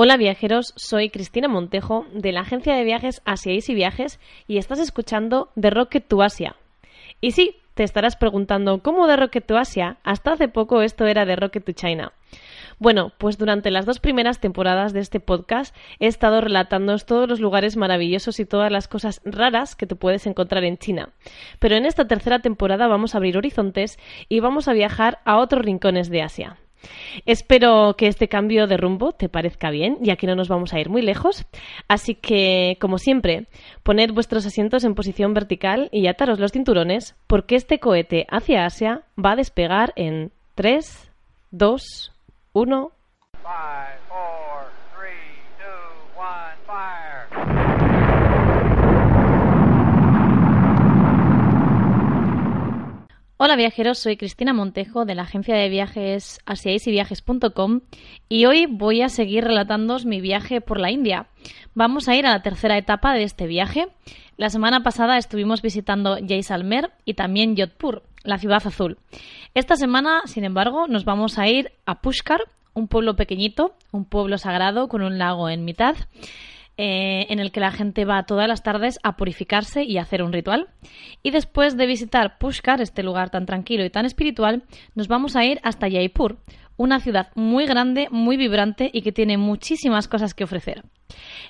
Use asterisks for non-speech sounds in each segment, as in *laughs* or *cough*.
Hola viajeros, soy Cristina Montejo de la agencia de viajes Asia Easy Viajes y estás escuchando The Rocket to Asia. Y sí, te estarás preguntando, ¿cómo de Rocket to Asia? Hasta hace poco esto era de Rocket to China. Bueno, pues durante las dos primeras temporadas de este podcast he estado relatándoos todos los lugares maravillosos y todas las cosas raras que te puedes encontrar en China. Pero en esta tercera temporada vamos a abrir horizontes y vamos a viajar a otros rincones de Asia. Espero que este cambio de rumbo te parezca bien, ya que no nos vamos a ir muy lejos. Así que, como siempre, poned vuestros asientos en posición vertical y ataros los cinturones, porque este cohete hacia Asia va a despegar en 3, 2, 1. Five, Hola viajeros, soy Cristina Montejo de la agencia de viajes asiaisyviajes.com y hoy voy a seguir relatándoos mi viaje por la India. Vamos a ir a la tercera etapa de este viaje. La semana pasada estuvimos visitando Jaisalmer y también Jodhpur, la ciudad azul. Esta semana, sin embargo, nos vamos a ir a Pushkar, un pueblo pequeñito, un pueblo sagrado con un lago en mitad. Eh, en el que la gente va todas las tardes a purificarse y a hacer un ritual. Y después de visitar Pushkar, este lugar tan tranquilo y tan espiritual, nos vamos a ir hasta Jaipur, una ciudad muy grande, muy vibrante y que tiene muchísimas cosas que ofrecer.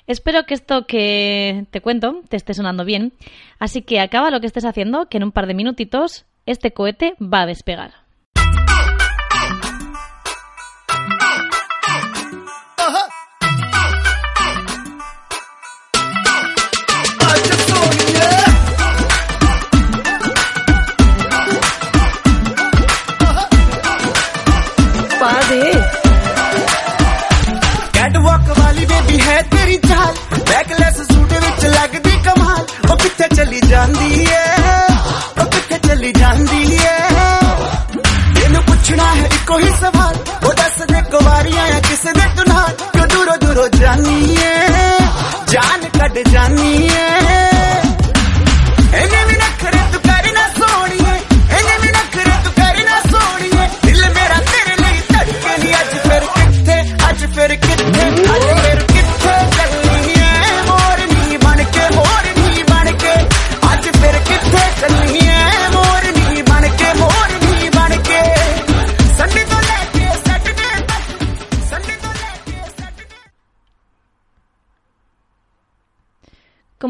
Espero que esto que te cuento te esté sonando bien, así que acaba lo que estés haciendo, que en un par de minutitos este cohete va a despegar. Baby ਹੈ ਤੇਰੀ ਚਾਲ backless suit ਵਿੱਚ ਲੱਗਦੀ ਕਮਾਲ ਉਹ ਕਿੱਥੇ ਚਲੀ ਜਾਂਦੀ ਏ ਉਹ ਕਿੱਥੇ ਚਲੀ ਜਾਂਦੀ ਏ ਇਹਨੂੰ ਪੁੱਛਣਾ ਹੈ ਇੱਕੋ ਹੀ ਸਵਾਲ ਉਹ ਦੱਸ ਦੇ ਕੁਵਾਰੀਆਂ ਆ ਕਿਸੇ ਦੇ ਤੂੰ ਨਾਲ ਕਿਉਂ ਦੂਰੋਂ ਦੂਰੋਂ ਜਾਨੀ ਏ ਜਾਨ ਕੱਢ ਜਾਨੀ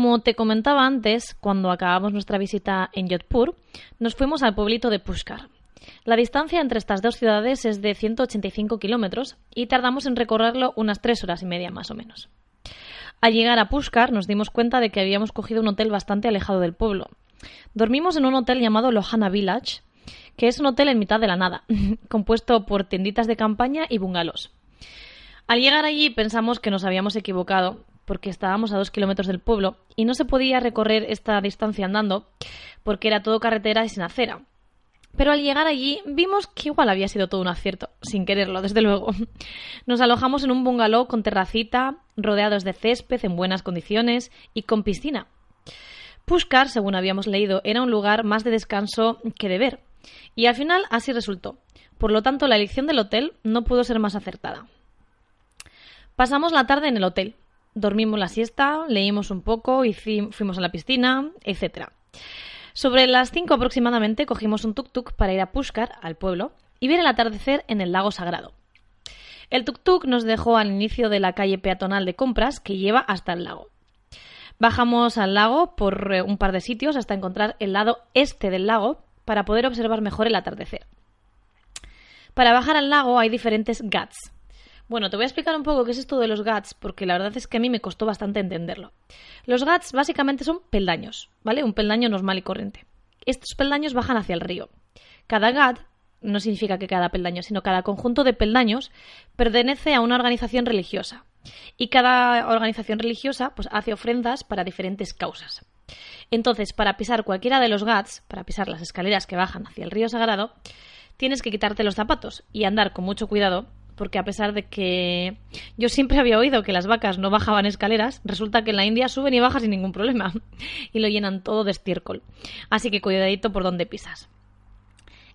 Como te comentaba antes, cuando acabamos nuestra visita en Jodhpur, nos fuimos al pueblito de Pushkar. La distancia entre estas dos ciudades es de 185 kilómetros y tardamos en recorrerlo unas tres horas y media más o menos. Al llegar a Pushkar nos dimos cuenta de que habíamos cogido un hotel bastante alejado del pueblo. Dormimos en un hotel llamado Lohana Village, que es un hotel en mitad de la nada, *laughs* compuesto por tienditas de campaña y bungalows. Al llegar allí pensamos que nos habíamos equivocado porque estábamos a dos kilómetros del pueblo y no se podía recorrer esta distancia andando porque era todo carretera y sin acera. Pero al llegar allí vimos que igual había sido todo un acierto, sin quererlo, desde luego. *laughs* Nos alojamos en un bungalow con terracita, rodeados de césped en buenas condiciones y con piscina. Pushkar, según habíamos leído, era un lugar más de descanso que de ver. Y al final así resultó. Por lo tanto, la elección del hotel no pudo ser más acertada. Pasamos la tarde en el hotel. Dormimos la siesta, leímos un poco, hici- fuimos a la piscina, etc. Sobre las 5 aproximadamente cogimos un tuk-tuk para ir a Pushkar, al pueblo, y ver el atardecer en el lago sagrado. El tuk-tuk nos dejó al inicio de la calle peatonal de compras que lleva hasta el lago. Bajamos al lago por eh, un par de sitios hasta encontrar el lado este del lago para poder observar mejor el atardecer. Para bajar al lago hay diferentes ghats. Bueno, te voy a explicar un poco qué es esto de los ghats, porque la verdad es que a mí me costó bastante entenderlo. Los ghats básicamente son peldaños, ¿vale? Un peldaño normal y corriente. Estos peldaños bajan hacia el río. Cada ghat no significa que cada peldaño, sino cada conjunto de peldaños pertenece a una organización religiosa. Y cada organización religiosa pues, hace ofrendas para diferentes causas. Entonces, para pisar cualquiera de los ghats, para pisar las escaleras que bajan hacia el río sagrado, tienes que quitarte los zapatos y andar con mucho cuidado, porque a pesar de que yo siempre había oído que las vacas no bajaban escaleras, resulta que en la India suben y bajan sin ningún problema *laughs* y lo llenan todo de estiércol. Así que cuidadito por donde pisas.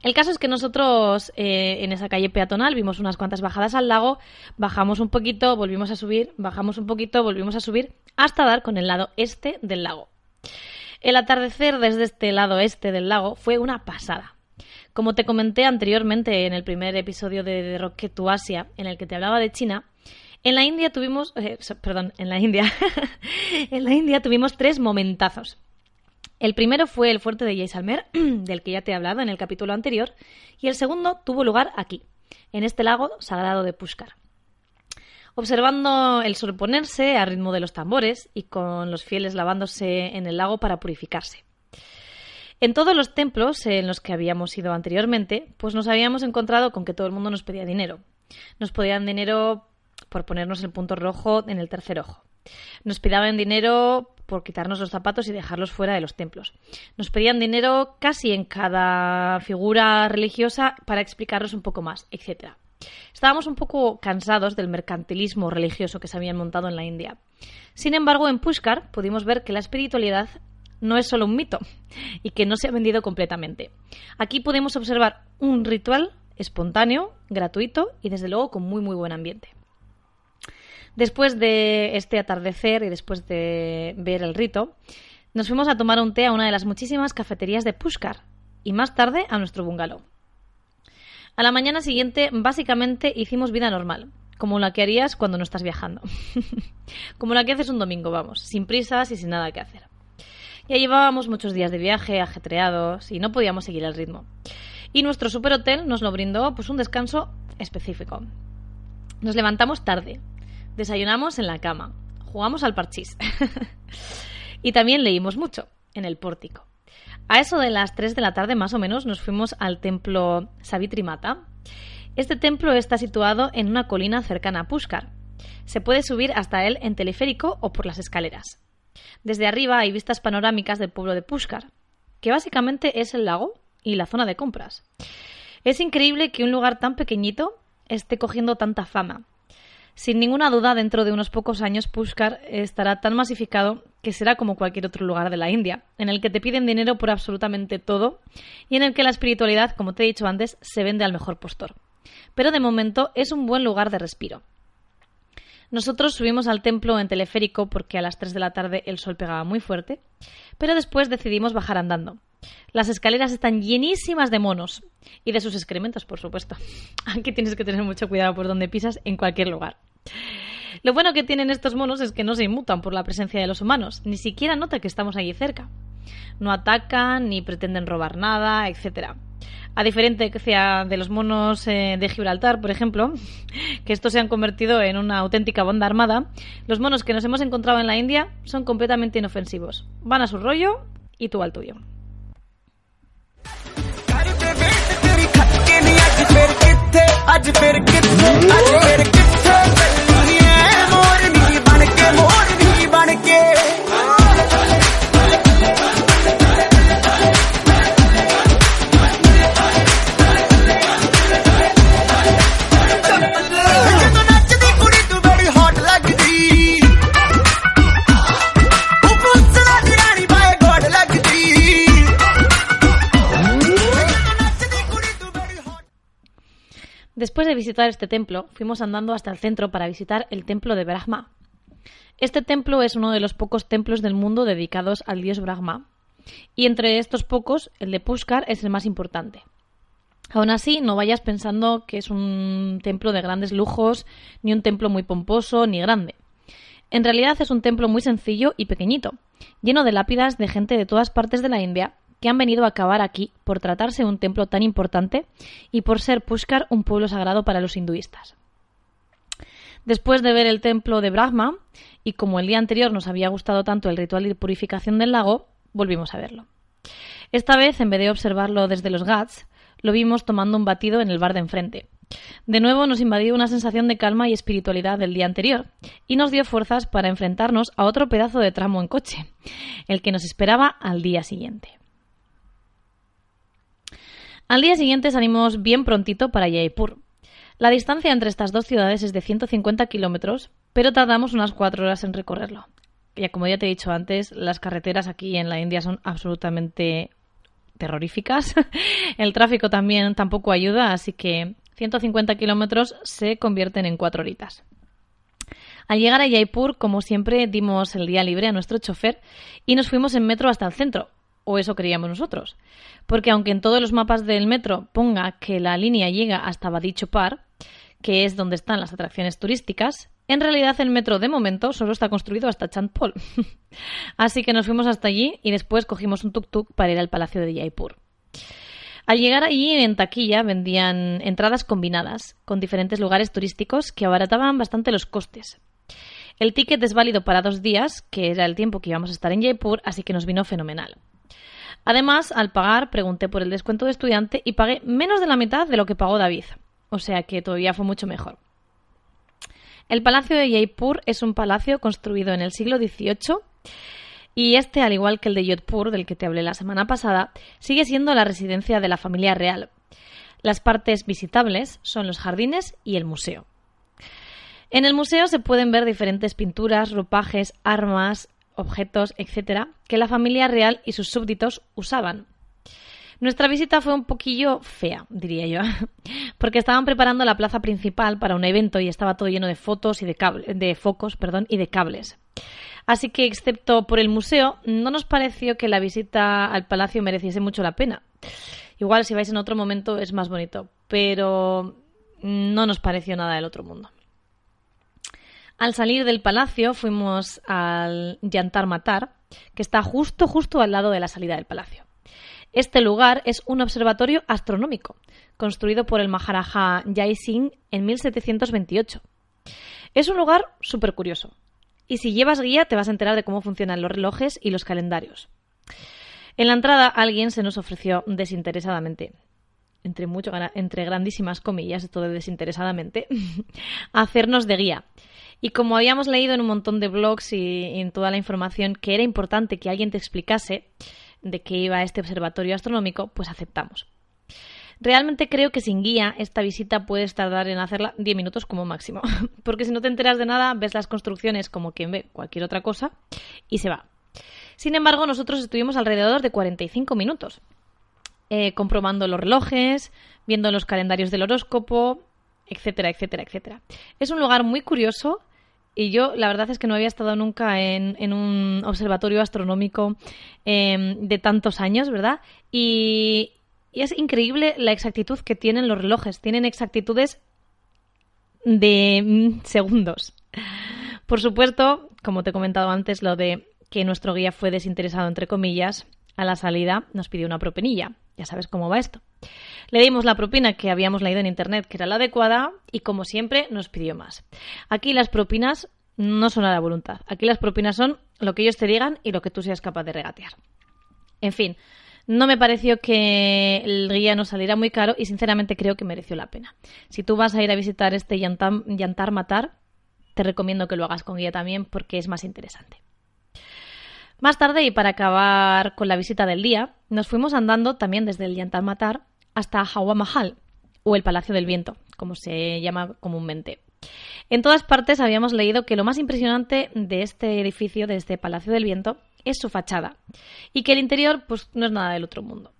El caso es que nosotros eh, en esa calle peatonal vimos unas cuantas bajadas al lago, bajamos un poquito, volvimos a subir, bajamos un poquito, volvimos a subir, hasta dar con el lado este del lago. El atardecer desde este lado este del lago fue una pasada. Como te comenté anteriormente en el primer episodio de, de Rocket to Asia, en el que te hablaba de China, en la India tuvimos, eh, perdón, en la India, *laughs* en la India tuvimos tres momentazos. El primero fue el fuerte de Jaisalmer, *clears throat* del que ya te he hablado en el capítulo anterior, y el segundo tuvo lugar aquí, en este lago sagrado de Pushkar. Observando el sol ponerse a ritmo de los tambores y con los fieles lavándose en el lago para purificarse. En todos los templos en los que habíamos ido anteriormente, pues nos habíamos encontrado con que todo el mundo nos pedía dinero. Nos pedían dinero por ponernos el punto rojo en el tercer ojo. Nos pidieron dinero por quitarnos los zapatos y dejarlos fuera de los templos. Nos pedían dinero casi en cada figura religiosa para explicarnos un poco más, etc. Estábamos un poco cansados del mercantilismo religioso que se habían montado en la India. Sin embargo, en Pushkar pudimos ver que la espiritualidad no es solo un mito y que no se ha vendido completamente. Aquí podemos observar un ritual espontáneo, gratuito y desde luego con muy muy buen ambiente. Después de este atardecer y después de ver el rito, nos fuimos a tomar un té a una de las muchísimas cafeterías de Pushkar y más tarde a nuestro bungalow. A la mañana siguiente, básicamente hicimos vida normal, como la que harías cuando no estás viajando. *laughs* como la que haces un domingo, vamos, sin prisas y sin nada que hacer. Ya llevábamos muchos días de viaje, ajetreados, y no podíamos seguir el ritmo. Y nuestro superhotel nos lo brindó pues un descanso específico. Nos levantamos tarde, desayunamos en la cama, jugamos al parchís. *laughs* y también leímos mucho en el pórtico. A eso de las 3 de la tarde más o menos nos fuimos al templo Savitri Mata. Este templo está situado en una colina cercana a Pushkar. Se puede subir hasta él en teleférico o por las escaleras. Desde arriba hay vistas panorámicas del pueblo de Pushkar, que básicamente es el lago y la zona de compras. Es increíble que un lugar tan pequeñito esté cogiendo tanta fama. Sin ninguna duda, dentro de unos pocos años, Pushkar estará tan masificado que será como cualquier otro lugar de la India, en el que te piden dinero por absolutamente todo y en el que la espiritualidad, como te he dicho antes, se vende al mejor postor. Pero de momento es un buen lugar de respiro. Nosotros subimos al templo en teleférico porque a las 3 de la tarde el sol pegaba muy fuerte, pero después decidimos bajar andando. Las escaleras están llenísimas de monos y de sus excrementos, por supuesto. *laughs* Aquí tienes que tener mucho cuidado por donde pisas en cualquier lugar. Lo bueno que tienen estos monos es que no se inmutan por la presencia de los humanos, ni siquiera notan que estamos allí cerca. No atacan ni pretenden robar nada, etc. A diferencia de los monos eh, de Gibraltar, por ejemplo, que estos se han convertido en una auténtica banda armada, los monos que nos hemos encontrado en la India son completamente inofensivos. Van a su rollo y tú al tuyo. Visitar este templo, fuimos andando hasta el centro para visitar el templo de Brahma. Este templo es uno de los pocos templos del mundo dedicados al dios Brahma, y entre estos pocos, el de Pushkar es el más importante. Aún así, no vayas pensando que es un templo de grandes lujos, ni un templo muy pomposo, ni grande. En realidad es un templo muy sencillo y pequeñito, lleno de lápidas de gente de todas partes de la India que han venido a acabar aquí por tratarse de un templo tan importante y por ser Pushkar un pueblo sagrado para los hinduistas. Después de ver el templo de Brahma, y como el día anterior nos había gustado tanto el ritual de purificación del lago, volvimos a verlo. Esta vez, en vez de observarlo desde los Ghats, lo vimos tomando un batido en el bar de enfrente. De nuevo nos invadió una sensación de calma y espiritualidad del día anterior, y nos dio fuerzas para enfrentarnos a otro pedazo de tramo en coche, el que nos esperaba al día siguiente. Al día siguiente salimos bien prontito para Jaipur. La distancia entre estas dos ciudades es de 150 kilómetros, pero tardamos unas cuatro horas en recorrerlo. Ya como ya te he dicho antes, las carreteras aquí en la India son absolutamente terroríficas. *laughs* El tráfico también tampoco ayuda, así que 150 kilómetros se convierten en cuatro horitas. Al llegar a Jaipur, como siempre, dimos el día libre a nuestro chofer y nos fuimos en metro hasta el centro, o eso creíamos nosotros. Porque aunque en todos los mapas del metro ponga que la línea llega hasta Badi Chopar, que es donde están las atracciones turísticas, en realidad el metro de momento solo está construido hasta Chandpol. *laughs* Así que nos fuimos hasta allí y después cogimos un tuk-tuk para ir al Palacio de Jaipur. Al llegar allí en taquilla vendían entradas combinadas con diferentes lugares turísticos que abarataban bastante los costes. El ticket es válido para dos días, que era el tiempo que íbamos a estar en Jaipur, así que nos vino fenomenal. Además, al pagar, pregunté por el descuento de estudiante y pagué menos de la mitad de lo que pagó David. O sea que todavía fue mucho mejor. El Palacio de Jaipur es un palacio construido en el siglo XVIII y este, al igual que el de Jodhpur, del que te hablé la semana pasada, sigue siendo la residencia de la familia real. Las partes visitables son los jardines y el museo. En el museo se pueden ver diferentes pinturas, ropajes, armas, objetos, etc., que la familia real y sus súbditos usaban. Nuestra visita fue un poquillo fea, diría yo, *laughs* porque estaban preparando la plaza principal para un evento y estaba todo lleno de fotos y de, de focos perdón, y de cables. Así que, excepto por el museo, no nos pareció que la visita al palacio mereciese mucho la pena. Igual si vais en otro momento es más bonito, pero no nos pareció nada del otro mundo. Al salir del palacio fuimos al Yantar Matar, que está justo, justo al lado de la salida del palacio. Este lugar es un observatorio astronómico, construido por el Maharaja Jai Singh en 1728. Es un lugar súper curioso. Y si llevas guía te vas a enterar de cómo funcionan los relojes y los calendarios. En la entrada alguien se nos ofreció desinteresadamente, entre, mucho, entre grandísimas comillas, esto de desinteresadamente, *laughs* hacernos de guía. Y como habíamos leído en un montón de blogs y en toda la información que era importante que alguien te explicase, de qué iba este observatorio astronómico, pues aceptamos. Realmente creo que sin guía esta visita puedes tardar en hacerla 10 minutos como máximo, *laughs* porque si no te enteras de nada ves las construcciones como quien ve cualquier otra cosa y se va. Sin embargo, nosotros estuvimos alrededor de 45 minutos, eh, comprobando los relojes, viendo los calendarios del horóscopo, etcétera, etcétera, etcétera. Es un lugar muy curioso y yo, la verdad es que no había estado nunca en, un observatorio astronómico em, de tantos años, ¿verdad? Y, es increíble la exactitud que tienen los relojes. Tienen exactitudes de mm, segundos. Por supuesto, como te he comentado antes, lo de que nuestro guía fue desinteresado, entre comillas, a la salida nos pidió una propenilla. Ya sabes cómo va esto. Le dimos la propina que habíamos leído en internet, que era la adecuada, y como siempre nos pidió más. Aquí las propinas no son a la voluntad. Aquí las propinas son lo que ellos te digan y lo que tú seas capaz de regatear. En fin, no me pareció que el guía nos saliera muy caro y sinceramente creo que mereció la pena. Si tú vas a ir a visitar este Yantar Matar, te recomiendo que lo hagas con guía también porque es más interesante. Más tarde, y para acabar con la visita del día, nos fuimos andando también desde el Yantar Matar hasta Hawa Mahal, o el Palacio del Viento, como se llama comúnmente. En todas partes habíamos leído que lo más impresionante de este edificio, de este Palacio del Viento, es su fachada, y que el interior pues no es nada del otro mundo.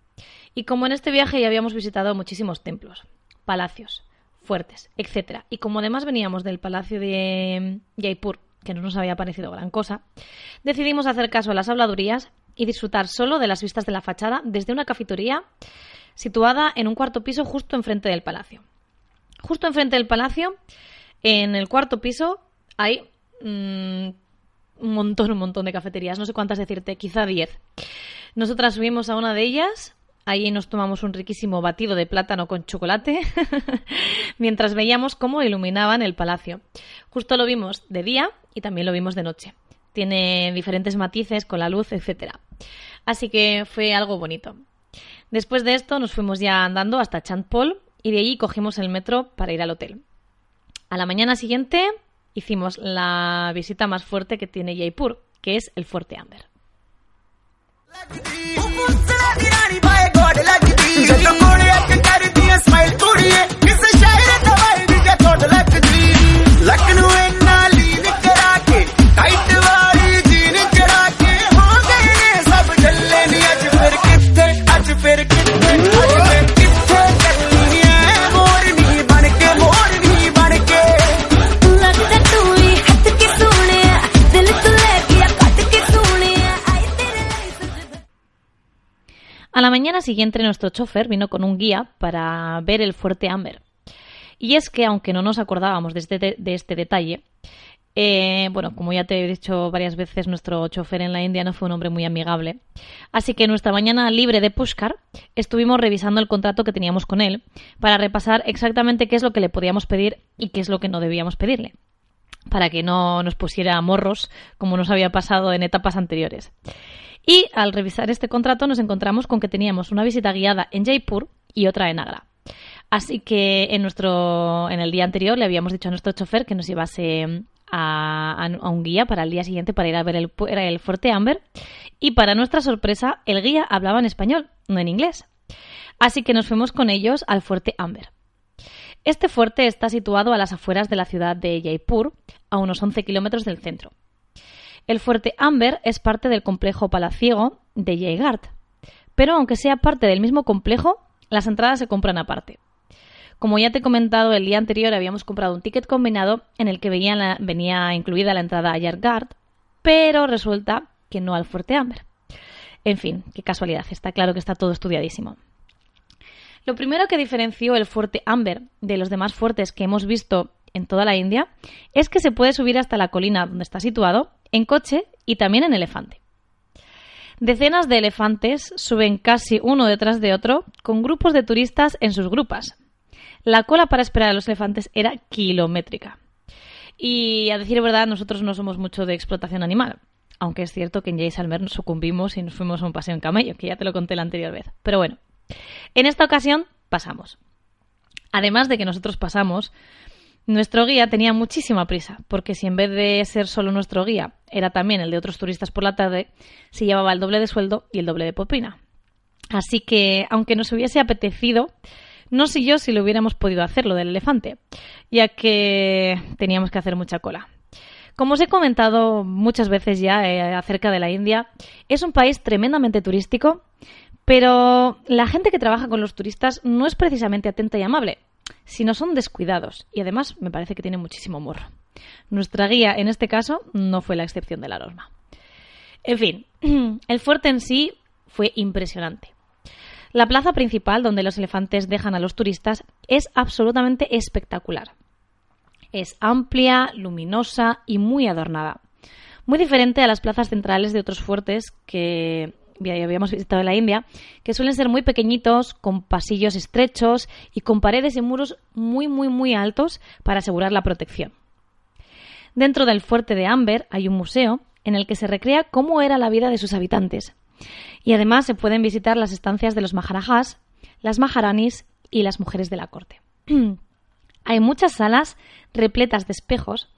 Y como en este viaje ya habíamos visitado muchísimos templos, palacios, fuertes, etc. Y como además veníamos del Palacio de Jaipur, que no nos había parecido gran cosa, decidimos hacer caso a las habladurías y disfrutar solo de las vistas de la fachada desde una cafetería situada en un cuarto piso justo enfrente del palacio. Justo enfrente del palacio, en el cuarto piso, hay mm, un montón, un montón de cafeterías, no sé cuántas decirte, quizá diez. Nosotras subimos a una de ellas, ahí nos tomamos un riquísimo batido de plátano con chocolate, *laughs* mientras veíamos cómo iluminaban el palacio. Justo lo vimos de día y también lo vimos de noche. Tiene diferentes matices con la luz, etc. Así que fue algo bonito. Después de esto nos fuimos ya andando hasta Chandpol y de allí cogimos el metro para ir al hotel. A la mañana siguiente hicimos la visita más fuerte que tiene Jaipur, que es el Fuerte Amber. A la mañana siguiente nuestro chofer vino con un guía para ver el fuerte Amber. Y es que, aunque no nos acordábamos de este, de este detalle, eh, bueno, como ya te he dicho varias veces, nuestro chofer en la India no fue un hombre muy amigable. Así que nuestra mañana libre de Pushkar estuvimos revisando el contrato que teníamos con él para repasar exactamente qué es lo que le podíamos pedir y qué es lo que no debíamos pedirle. Para que no nos pusiera morros como nos había pasado en etapas anteriores. Y al revisar este contrato nos encontramos con que teníamos una visita guiada en Jaipur y otra en Agra. Así que en nuestro en el día anterior le habíamos dicho a nuestro chofer que nos llevase a, un guía para el día siguiente para ir a ver el, el fuerte Amber. Y para nuestra sorpresa, el guía hablaba en español, no en inglés. Así que nos fuimos con ellos al fuerte Amber. Este fuerte está situado a las afueras de la ciudad de Jaipur, a unos 11 kilómetros del centro. El fuerte Amber es parte del complejo palaciego de Jaigard, pero aunque sea parte del mismo complejo, las entradas se compran aparte. Como ya te he comentado, el día anterior habíamos comprado un ticket combinado en el que venía, incluida la entrada a Yargard, pero resulta que no al Fuerte Amber. En fin, qué casualidad, está claro que está todo estudiadísimo. Lo primero que diferenció el Fuerte Amber de los demás fuertes que hemos visto en toda la India es que se puede subir hasta la colina donde está situado en coche y también en elefante. Decenas de elefantes suben casi uno detrás de otro con grupos de turistas en sus grupas, la cola para esperar a los elefantes era kilométrica. Y a decir verdad, nosotros no somos mucho de explotación animal. Aunque es cierto que en Jaysalmer nos sucumbimos y nos fuimos a un paseo en camello, que ya te lo conté la anterior vez. Pero bueno, en esta ocasión pasamos. Además de que nosotros pasamos, nuestro guía tenía muchísima prisa, porque si en vez de ser solo nuestro guía era también el de otros turistas por la tarde, se llevaba el doble de sueldo y el doble de popina. Así que, aunque nos hubiese apetecido, no sé yo si lo hubiéramos podido hacer, lo del elefante, ya que teníamos que hacer mucha cola. Como os he comentado muchas veces ya eh, acerca de la India, es un país tremendamente turístico, pero la gente que trabaja con los turistas no es precisamente atenta y amable, sino son descuidados y además me parece que tiene muchísimo humor. Nuestra guía, en este caso, no fue la excepción de la norma. En fin, *clears throat* el fuerte en sí fue impresionante. La plaza principal, donde los elefantes dejan a los turistas, es absolutamente espectacular. Es amplia, luminosa y muy adornada. Muy diferente a las plazas centrales de otros fuertes que habíamos visitado en la India, que suelen ser muy pequeñitos, con pasillos estrechos y con paredes y muros muy, muy, muy altos para asegurar la protección. Dentro del fuerte de Amber hay un museo en el que se recrea cómo era la vida de sus habitantes. Y además se pueden visitar las estancias de los maharajas, las maharanis y las mujeres de la corte. *clears throat* Hay muchas salas repletas de espejos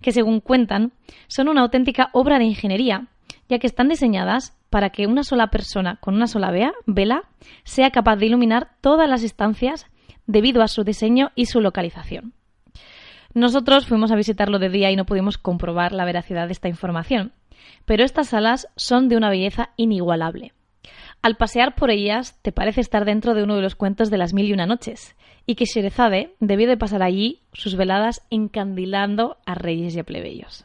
que, según cuentan, son una auténtica obra de ingeniería, ya que están diseñadas para que una sola persona con una sola vela sea capaz de iluminar todas las estancias debido a su diseño y su localización. Nosotros fuimos a visitarlo de día y no pudimos comprobar la veracidad de esta información, pero estas salas son de una belleza inigualable. Al pasear por ellas te parece estar dentro de uno de los cuentos de las mil y una noches, y que Sherezade debió de pasar allí sus veladas encandilando a reyes y a plebeyos.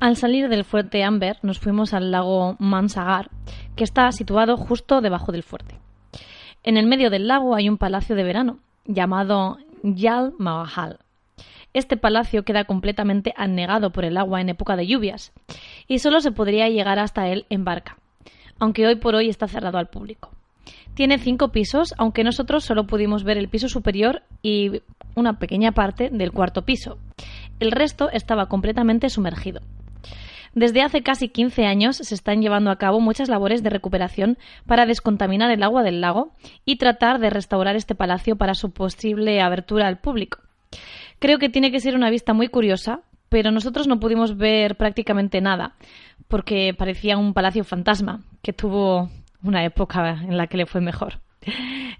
Al salir del fuerte Amber nos fuimos al lago Mansagar, que está situado justo debajo del fuerte. En el medio del lago hay un palacio de verano llamado Yal Mahal, este palacio queda completamente anegado por el agua en época de lluvias y solo se podría llegar hasta él en barca, aunque hoy por hoy está cerrado al público. Tiene cinco pisos, aunque nosotros solo pudimos ver el piso superior y una pequeña parte del cuarto piso. El resto estaba completamente sumergido. Desde hace casi 15 años se están llevando a cabo muchas labores de recuperación para descontaminar el agua del lago y tratar de restaurar este palacio para su posible abertura al público. Creo que tiene que ser una vista muy curiosa pero nosotros no pudimos ver prácticamente nada, porque parecía un palacio fantasma, que tuvo una época en la que le fue mejor.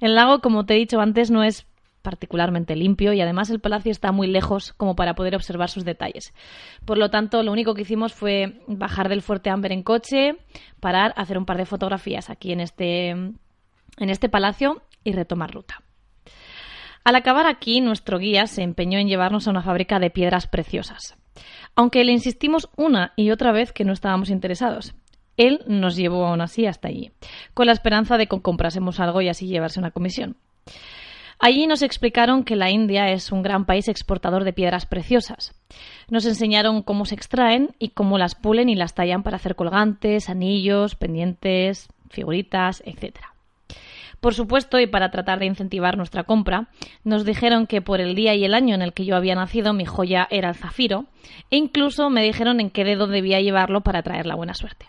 El lago, como te he dicho antes, no es particularmente limpio y además el palacio está muy lejos como para poder observar sus detalles. Por lo tanto, lo único que hicimos fue bajar del Fuerte Amber en coche, parar, hacer un par de fotografías aquí en este, en este palacio y retomar ruta. Al acabar aquí, nuestro guía se empeñó en llevarnos a una fábrica de piedras preciosas. Aunque le insistimos una y otra vez que no estábamos interesados. Él nos llevó aún así hasta allí, con la esperanza de que comprásemos algo y así llevarse una comisión. Allí nos explicaron que la India es un gran país exportador de piedras preciosas. Nos enseñaron cómo se extraen y cómo las pulen y las tallan para hacer colgantes, anillos, pendientes, figuritas, etc. Por supuesto, y para tratar de incentivar nuestra compra, nos dijeron que por el día y el año en el que yo había nacido mi joya era el zafiro, e incluso me dijeron en qué dedo debía llevarlo para traer la buena suerte.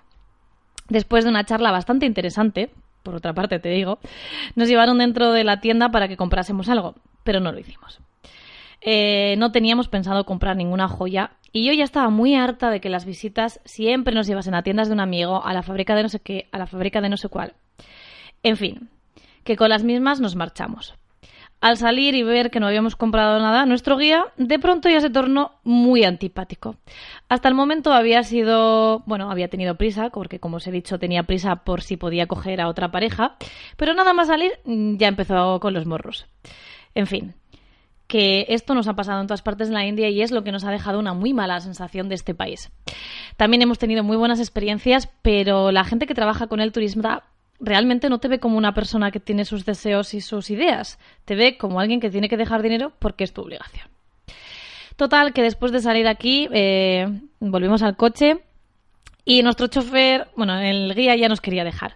Después de una charla bastante interesante, por otra parte te digo, nos llevaron dentro de la tienda para que comprásemos algo, pero no lo hicimos. Eh, no teníamos pensado comprar ninguna joya y yo ya estaba muy harta de que las visitas siempre nos llevasen a tiendas de un amigo, a la fábrica de no sé qué, a la fábrica de no sé cuál. En fin, que con las mismas nos marchamos. Al salir y ver que no habíamos comprado nada, nuestro guía de pronto ya se tornó muy antipático. Hasta el momento había sido, bueno, había tenido prisa, porque como os he dicho tenía prisa por si podía coger a otra pareja, pero nada más salir mm, ya empezó con los morros. En fin, que esto nos ha pasado en todas partes de la India y es lo que nos ha dejado una muy mala sensación de este país. También hemos tenido muy buenas experiencias, pero la gente que trabaja con el turismo realmente no te ve como una persona que tiene sus deseos y sus ideas, te ve como alguien que tiene que dejar dinero porque es tu obligación. Total, que después de salir aquí, eh, volvimos al coche y nuestro chofer, bueno, el guía ya nos quería dejar.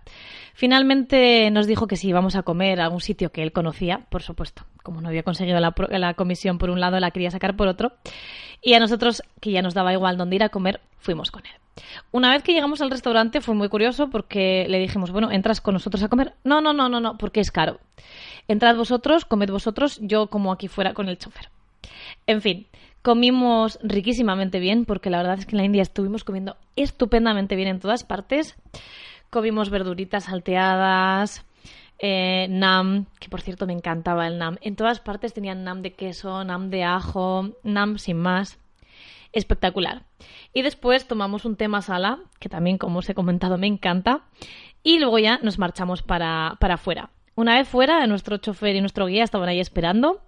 Finalmente nos dijo que si íbamos a comer a algún sitio que él conocía, por supuesto. Como no había conseguido la, la, comisión por un lado, la quería sacar por otro. Y a nosotros, que ya nos daba igual dónde ir a comer, fuimos con él. Una vez que llegamos al restaurante fue muy curioso porque le dijimos, bueno, ¿entras con nosotros a comer? No, no, no, no, no, porque es caro. Entrad vosotros, comed vosotros, yo como aquí fuera con el chofer. En fin, comimos riquísimamente bien porque la verdad es que en la India estuvimos comiendo estupendamente bien en todas partes. Comimos verduritas salteadas, eh, nam, que por cierto me encantaba el nam. En todas partes tenían nam de queso, nam de ajo, nam sin más espectacular. Y después tomamos un té masala, que también, como os he comentado, me encanta. Y luego ya nos marchamos para, para afuera. Una vez fuera, nuestro chofer y nuestro guía estaban ahí esperando.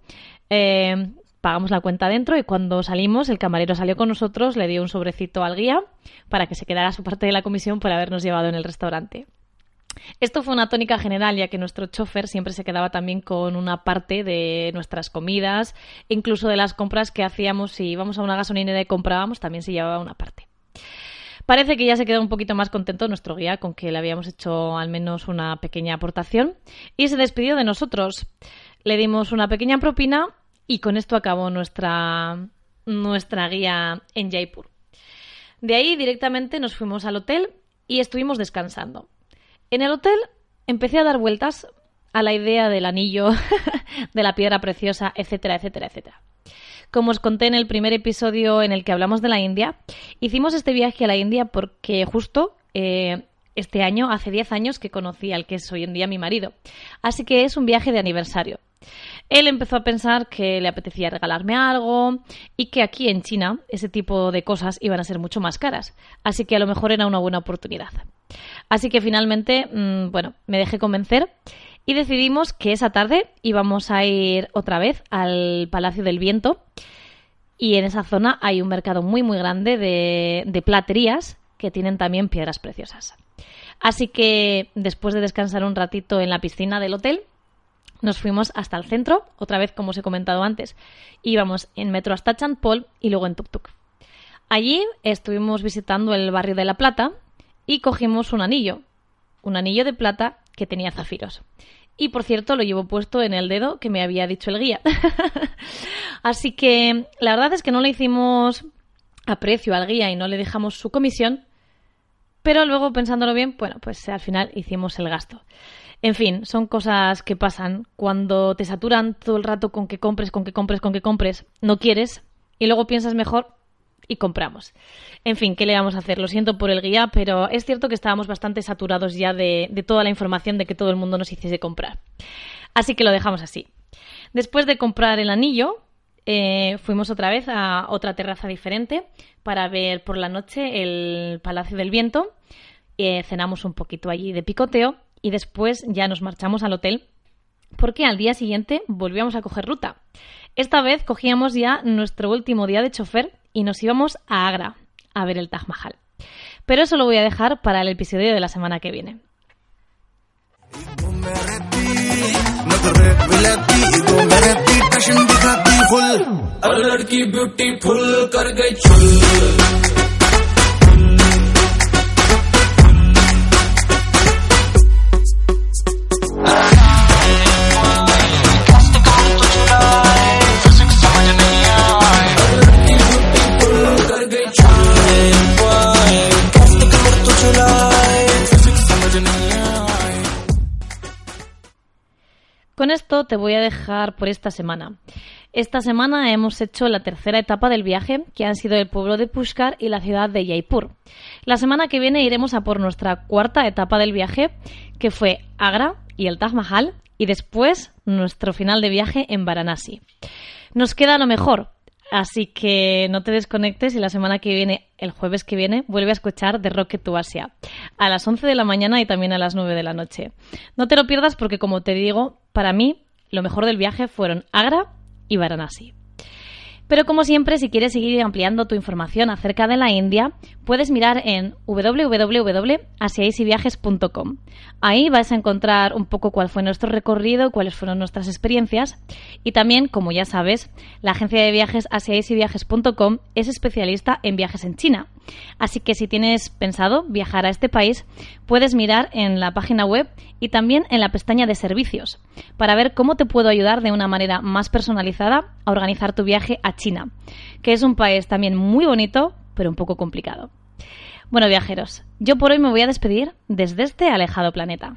Eh, pagamos la cuenta dentro y cuando salimos, el camarero salió con nosotros, le dio un sobrecito al guía para que se quedara su parte de la comisión por habernos llevado en el restaurante. Esto fue una tónica general, ya que nuestro chofer siempre se quedaba también con una parte de nuestras comidas, incluso de las compras que hacíamos si íbamos a una gasolinera y comprábamos, también se llevaba una parte. Parece que ya se quedó un poquito más contento nuestro guía con que le habíamos hecho al menos una pequeña aportación y se despidió de nosotros. Le dimos una pequeña propina y con esto acabó nuestra, nuestra guía en Jaipur. De ahí directamente nos fuimos al hotel y estuvimos descansando. En el hotel empecé a dar vueltas a la idea del anillo, *laughs* de la piedra preciosa, etcétera, etcétera, etcétera. Como os conté en el primer episodio en el que hablamos de la India, hicimos este viaje a la India porque justo eh, este año, hace 10 años que conocí al que es hoy en día mi marido. Así que es un viaje de aniversario. Él empezó a pensar que le apetecía regalarme algo y que aquí en China ese tipo de cosas iban a ser mucho más caras. Así que a lo mejor era una buena oportunidad. Así que finalmente, mmm, bueno, me dejé convencer y decidimos que esa tarde íbamos a ir otra vez al Palacio del Viento. Y en esa zona hay un mercado muy muy grande de, platerías que tienen también piedras preciosas. Así que después de descansar un ratito en la piscina del hotel, nos fuimos hasta el centro, otra vez como os he comentado antes. Íbamos en metro hasta Chanpol y luego en tuk-tuk. Allí estuvimos visitando el barrio de La Plata y cogimos un anillo, un anillo de plata que tenía zafiros. Y por cierto, lo llevo puesto en el dedo que me había dicho el guía. *laughs* Así que la verdad es que no le hicimos aprecio al guía y no le dejamos su comisión, pero luego pensándolo bien, bueno, pues al final hicimos el gasto. En fin, son cosas que pasan cuando te saturan todo el rato con que compres, con que compres, con que compres, no quieres y luego piensas mejor y compramos. En fin, ¿qué le vamos a hacer? Lo siento por el guía, pero es cierto que estábamos bastante saturados ya de, toda la información de que todo el mundo nos hiciese comprar. Así que lo dejamos así. Después de comprar el anillo, eh, fuimos otra vez a otra terraza diferente para ver por la noche el Palacio del Viento. Eh, cenamos un poquito allí de picoteo y después ya nos marchamos al hotel porque al día siguiente volvíamos a coger ruta. Esta vez cogíamos ya nuestro último día de chofer y nos íbamos a Agra a ver el Taj Mahal. Pero eso lo voy a dejar para el episodio de la semana que viene. Con esto te voy a dejar por esta semana. Esta semana hemos hecho la tercera etapa del viaje, que han sido el pueblo de Pushkar y la ciudad de Jaipur. La semana que viene iremos a por nuestra cuarta etapa del viaje, que fue Agra y el Taj Mahal, y después nuestro final de viaje en Varanasi. Nos queda lo mejor, así que no te desconectes y la semana que viene, el jueves que viene, vuelve a escuchar The Rocket to Asia a las 11 de la mañana y también a las 9 de la noche. No te lo pierdas porque, como te digo, para mí lo mejor del viaje fueron Agra y Varanasi. Pero como siempre, si quieres seguir ampliando tu información acerca de la India, puedes mirar en www.asiaisyviajes.com. Ahí vas a encontrar un poco cuál fue nuestro recorrido, cuáles fueron nuestras experiencias y también, como ya sabes, la agencia de viajes asiaisyviajes.com es especialista en viajes en China. Así que si tienes pensado viajar a este país, puedes mirar en la página web y también en la pestaña de servicios para ver cómo te puedo ayudar de una manera más personalizada a organizar tu viaje a China, que es un país también muy bonito, pero un poco complicado. Bueno, viajeros, yo por hoy me voy a despedir desde este alejado planeta.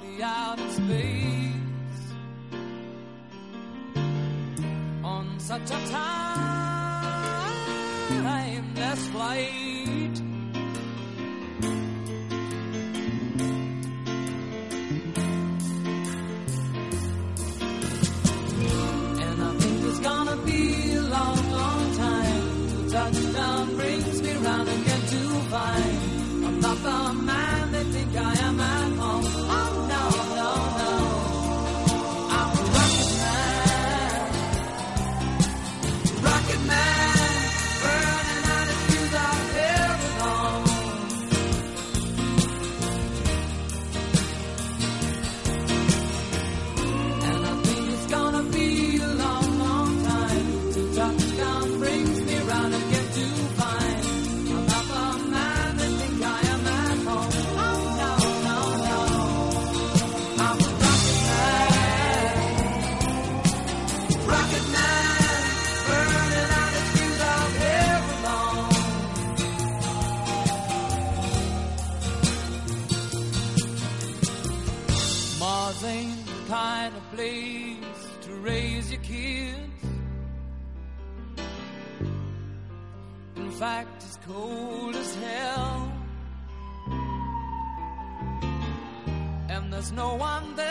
out in space on such a timeless flight. Cold as hell. And there's no one there